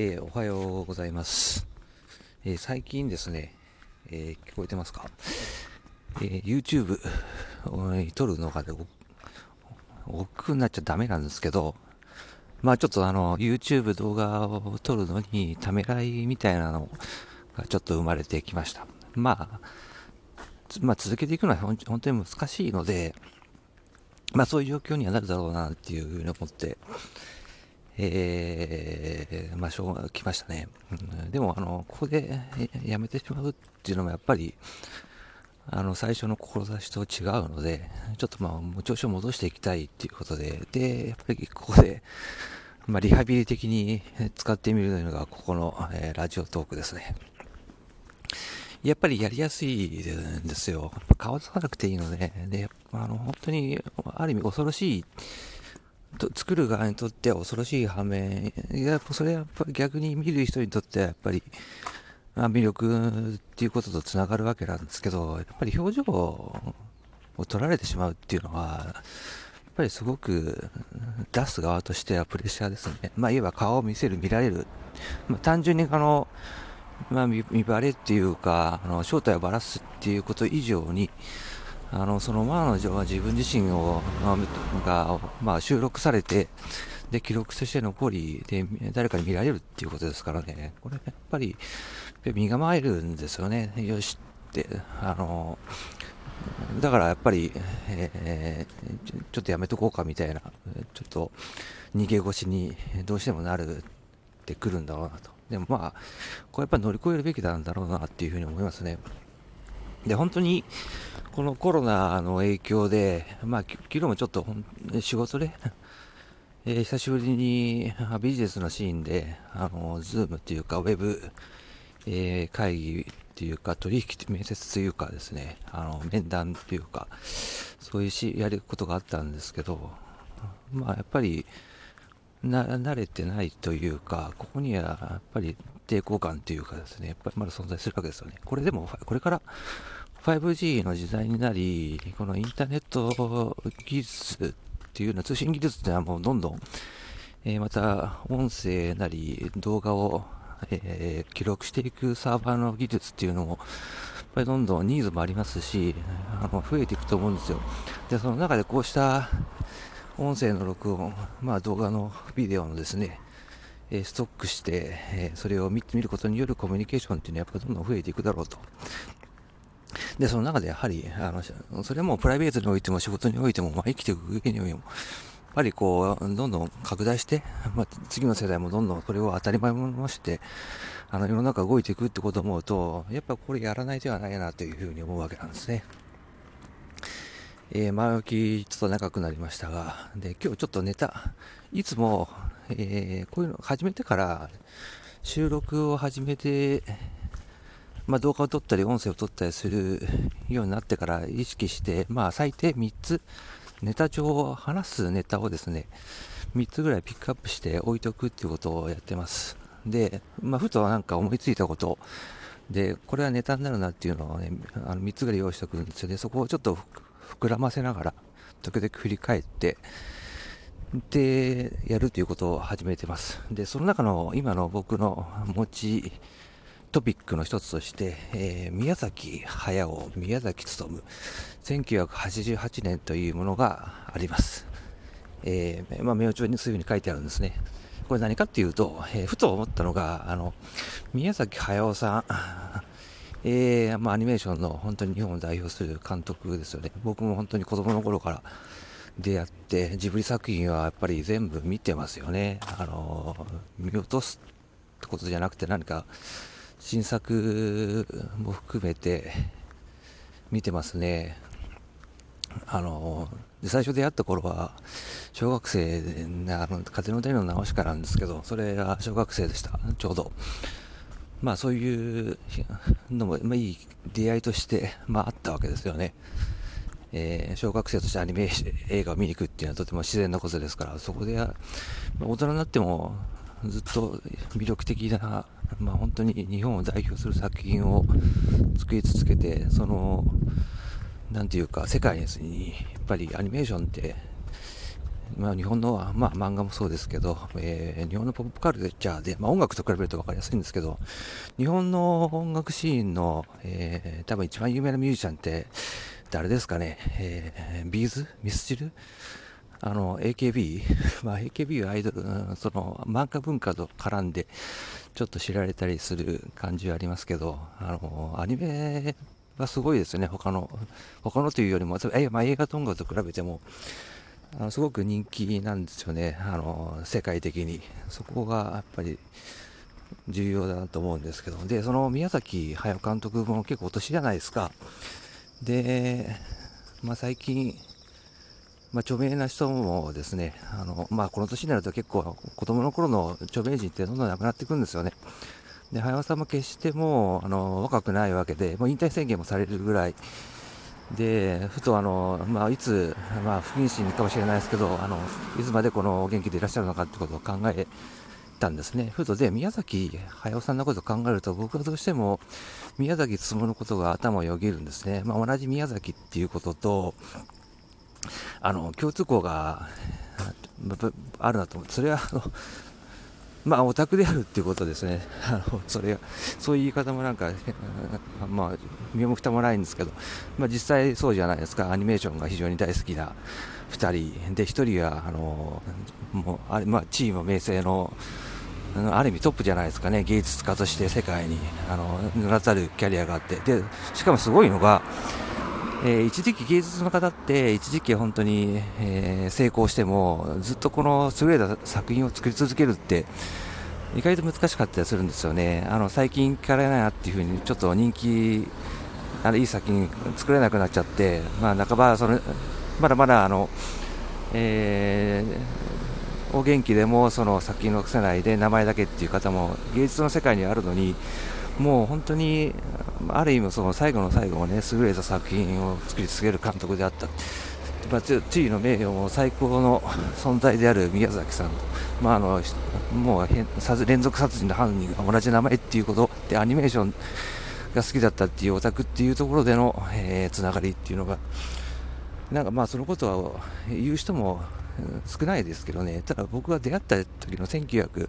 えー、おはようございます。えー、最近ですね、えー、聞こえてますか、え ?YouTube を撮るのがで、億劫になっちゃダメなんですけど、まあちょっとあの、YouTube 動画を撮るのにためらいみたいなのがちょっと生まれてきました。まあ、まあ続けていくのは本当に難しいので、まあそういう状況にはなるだろうなっていうふうに思って、えー、まあ、しょうが来ましたね。うん、でも、あの、ここでやめてしまうっていうのもやっぱり、あの、最初の志と違うので、ちょっとまあ、調子を戻していきたいっていうことで、で、やっぱりここで、まあ、リハビリ的に使ってみるのが、ここの、えー、ラジオトークですね。やっぱりやりやすいんですよ。顔出さなくていいので、で、あの、本当に、ある意味恐ろしい作る側にとっては恐ろしい反面、いやそれはやっぱり逆に見る人にとってはやっぱり、まあ、魅力っていうこととつながるわけなんですけど、やっぱり表情を取られてしまうっていうのは、やっぱりすごく出す側としてはプレッシャーですね。まあ、いわば顔を見せる、見られる。まあ、単純にあの、まあ、見バレっていうか、あの正体をばらすっていうこと以上に、あのそのマーの女は自分自身を、まあ、が、まあ、収録されて、で、記録として残り、で、誰かに見られるっていうことですからね、これやっぱり、身構えるんですよね。よしって、あの、だからやっぱり、えー、ちょっとやめとこうかみたいな、ちょっと逃げ腰にどうしてもなるってくるんだろうなと。でもまあ、これやっぱり乗り越えるべきなんだろうなっていうふうに思いますね。で、本当に、このコロナの影響で、まあ、昨日もちょっと仕事で、えー、久しぶりにビジネスのシーンで、あの、ズームっていうか、ウェブ、えー、会議っていうか、取引、面接というかですね、あの、面談っていうか、そういうし、やることがあったんですけど、まあ、やっぱり、な、慣れてないというか、ここにはやっぱり抵抗感というかですね、やっぱりまだ存在するわけですよね。これでも、これから 5G の時代になり、このインターネット技術っていうのは、通信技術っていうのはもうどんどん、えー、また音声なり動画を、えー、記録していくサーバーの技術っていうのも、やっぱりどんどんニーズもありますし、あの増えていくと思うんですよ。で、その中でこうした音声の録音、まあ動画のビデオのですね、えストックして、えそれを見てみることによるコミュニケーションっていうのはやっぱりどんどん増えていくだろうと。で、その中でやはり、あの、それもプライベートにおいても仕事においても、まあ、生きていく上においても、やっぱりこう、どんどん拡大して、まあ、次の世代もどんどんそれを当たり前にして、あの、世の中動いていくってことを思うと、やっぱこれやらない手はないなというふうに思うわけなんですね。えー、前置きちょっと長くなりましたが、で、今日ちょっとネタ、いつも、えー、こういうの始めてから、収録を始めて、まあ、動画を撮ったり音声を撮ったりするようになってから意識して、まあ、最低3つネタ帳を話すネタをですね3つぐらいピックアップして置いとくっていうことをやってます。で、まあ、ふとなんか思いついたことでこれはネタになるなっていうのをねあの3つぐらい用意しておくんですよ。でそこをちょっと膨らませながら時々振り返ってでやるということを始めてます。でその中の今の僕の持ちトピックの一つとして、えー、宮崎駿、宮崎勉、1988年というものがあります。えー、まあ、名帳にそういうふうに書いてあるんですね。これ何かっていうと、えー、ふと思ったのが、あの、宮崎駿さん、えー、まあ、アニメーションの本当に日本を代表する監督ですよね。僕も本当に子供の頃から出会って、ジブリ作品はやっぱり全部見てますよね。あの、見落とすってことじゃなくて何か、新作も含めて見てますね。あの、最初出会った頃は、小学生で、あの、風の谷の直しからなんですけど、それが小学生でした、ちょうど。まあそういうのも、まあいい出会いとして、まああったわけですよね。えー、小学生としてアニメ映画を見に行くっていうのはとても自然なことですから、そこで、まあ、大人になってもずっと魅力的な まあ、本当に日本を代表する作品を作り続けて、その、なんていうか、世界にやっぱりアニメーションって、まあ、日本の、まあ、漫画もそうですけど、えー、日本のポップカルチャーで、まあ、音楽と比べると分かりやすいんですけど、日本の音楽シーンの、えー、多分一番有名なミュージシャンって、誰ですかね、えー、ビーズ？ミスチル？あの、AKB、まあ、AKB はアイドル、その、漫画文化と絡んで、ちょっと知られたりする感じはありますけど、あの、アニメはすごいですよね、他の、他のというよりも、えまあ、映画と音楽と比べても、あのすごく人気なんですよね、あの、世界的に。そこがやっぱり重要だなと思うんですけど、で、その宮崎駿監督も結構お年じゃないですか。で、まあ、最近、まあ、著名な人もですね、あのまあ、この年になると結構子供の頃の著名人ってどんどんなくなっていくんですよね。で、早尾さんも決してもうあの若くないわけで、もう引退宣言もされるぐらい、で、ふとあの、まあ、いつ、まあ、不謹慎かもしれないですけど、あの、いつまでこの元気でいらっしゃるのかってことを考えたんですね。ふとで、宮崎駿さんのことを考えると、僕はどうしても宮崎進のことが頭をよぎるんですね。まあ、同じ宮崎っていうことと、あの、共通項があるなと思って、それは、あの、まあ、オタクであるっていうことですね。あの、それ、そういう言い方もなんか、まあ、身も蓋もないんですけど、まあ、実際そうじゃないですか。アニメーションが非常に大好きな2人。で、1人は、あの、もう、あれ、まあ、チーム名声の、ある意味トップじゃないですかね。芸術家として世界に、あの、名だたるキャリアがあって。で、しかもすごいのが、えー、一時期芸術の方って一時期本当に、えー、成功してもずっとこの優れた作品を作り続けるって意外と難しかったりするんですよね。あの最近聞かれないなっていうふうにちょっと人気あのいい作品作れなくなっちゃって、まあ、半ばそのまだまだあの、えー、お元気でもその作品を残せないで名前だけっていう方も芸術の世界にあるのにもう本当にある意味その最後の最後をね優れた作品を作り続ける監督であった。まあ、地位の名誉も最高の存在である宮崎さんと、まあ、あのもう連続殺人の犯人が同じ名前っていうことでアニメーションが好きだったっていうオタクっていうところでの、えー、つながりっていうのがなんかまあそのことは言う人も少ないですけどねただ僕が出会った時の1900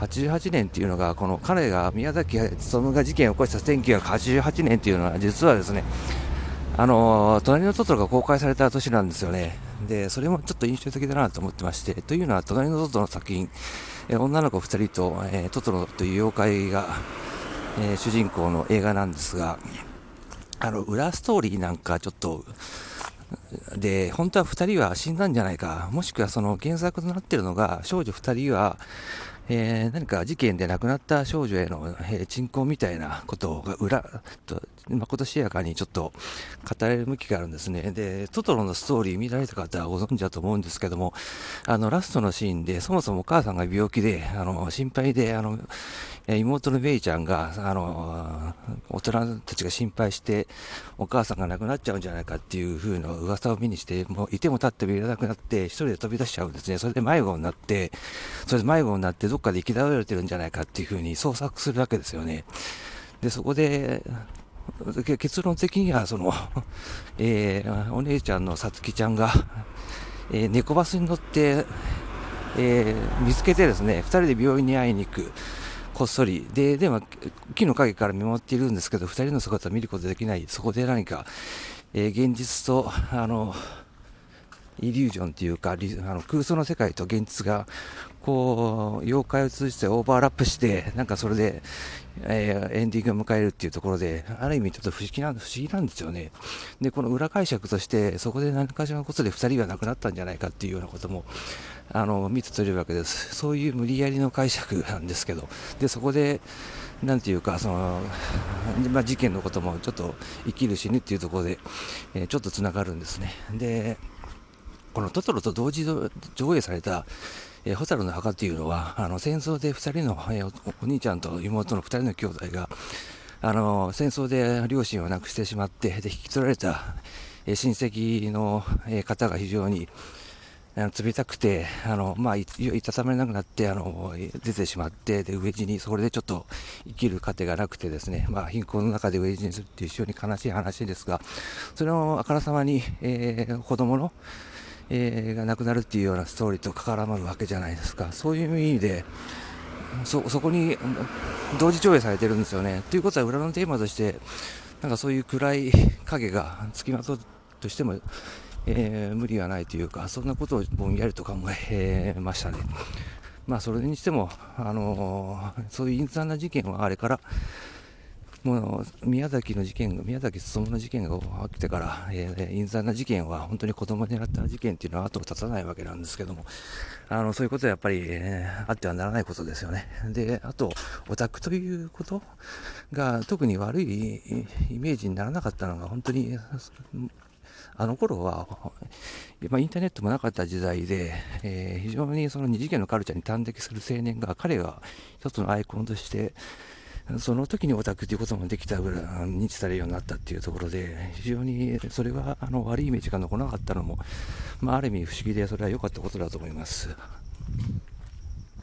88年っていうのが、この彼が宮崎勉が事件を起こした1988年っていうのは、実はですね、あの隣のトトロが公開された年なんですよね。で、それもちょっと印象的だなと思ってまして、というのは、隣のトトロの作品、女の子2人と、えー、トトロという妖怪が、えー、主人公の映画なんですが、あの、裏ストーリーなんかちょっと、で、本当は2人は死んだんじゃないか、もしくはその原作となっているのが、少女2人は、えー、何か事件で亡くなった少女への、えー、鎮魂みたいなことが裏と、まことしやかにちょっと語れる向きがあるんですね。で、トトロのストーリー見られた方はご存知だと思うんですけども、あの、ラストのシーンで、そもそもお母さんが病気で、あの、心配で、あの、え妹のメイちゃんが、あの、大人たちが心配して、お母さんが亡くなっちゃうんじゃないかっていう風な噂を目にして、もういても立ってもいらなくなって、一人で飛び出しちゃうんですね。それで迷子になって、それで迷子になってどっかで生き倒れてるんじゃないかっていう風に捜索するわけですよね。で、そこで、結論的には、その、えー、お姉ちゃんのさつきちゃんが、えー、猫バスに乗って、えー、見つけてですね、二人で病院に会いに行く。こっそり。で、でも、木の陰から見守っているんですけど、二人の姿を見ることできない。そこで何か、えー、現実と、あの、イリュージョンっていうか、あの空想の世界と現実が、こう、妖怪を通じてオーバーラップして、なんかそれで、えー、エンディングを迎えるっていうところで、ある意味ちょっと不思議な、不思議なんですよね。で、この裏解釈として、そこで何かしらのことで二人が亡くなったんじゃないかっていうようなことも、あの、見て取れるわけです。そういう無理やりの解釈なんですけど、で、そこで、なんていうか、その、まあ、事件のこともちょっと生きる死ぬっていうところで、えー、ちょっとつながるんですね。で、このトトロと同時上映された、えー、ホタルの墓っていうのは、あの、戦争で2人の、えー、お兄ちゃんと妹の2人の兄弟が、あの、戦争で両親を亡くしてしまって、で、引き取られた、えー、親戚の、え方が非常に、冷たくて、あの、まあ、いたたまれなくなって、あの、出てしまって、で、飢え死に、それでちょっと生きる糧がなくてですね、まあ、貧困の中で飢え死にするっていう非常に悲しい話ですが、それをあからさまに、えー、子供の、えー、がなくなるっていうようなストーリーと絡まるわけじゃないですか。そういう意味で、そ、そこに同時上映されてるんですよね。ということは裏のテーマとして、なんかそういう暗い影が付きまとうとしても、えー、無理はないというか、そんなことをぼんやりと考えましたね。まあ、それにしても、あのー、そういう陰惨な事件はあれから、もう宮崎の事件が、宮崎進の事件が起きてから、えー、陰惨な事件は本当に子供を狙った事件っていうのは後を絶たないわけなんですけども、あの、そういうことはやっぱり、えー、あってはならないことですよね。で、あと、オタクということが特に悪いイメージにならなかったのが本当に、あの頃は、まあ、インターネットもなかった時代で、えー、非常にその二次元のカルチャーに端的する青年が、彼が一つのアイコンとして、その時にオタクということもできたぐらい認知されるようになったっていうところで、非常にそれはあの悪いイメージが残らなかったのも、まあ、ある意味不思議で、それは良かったことだと思います。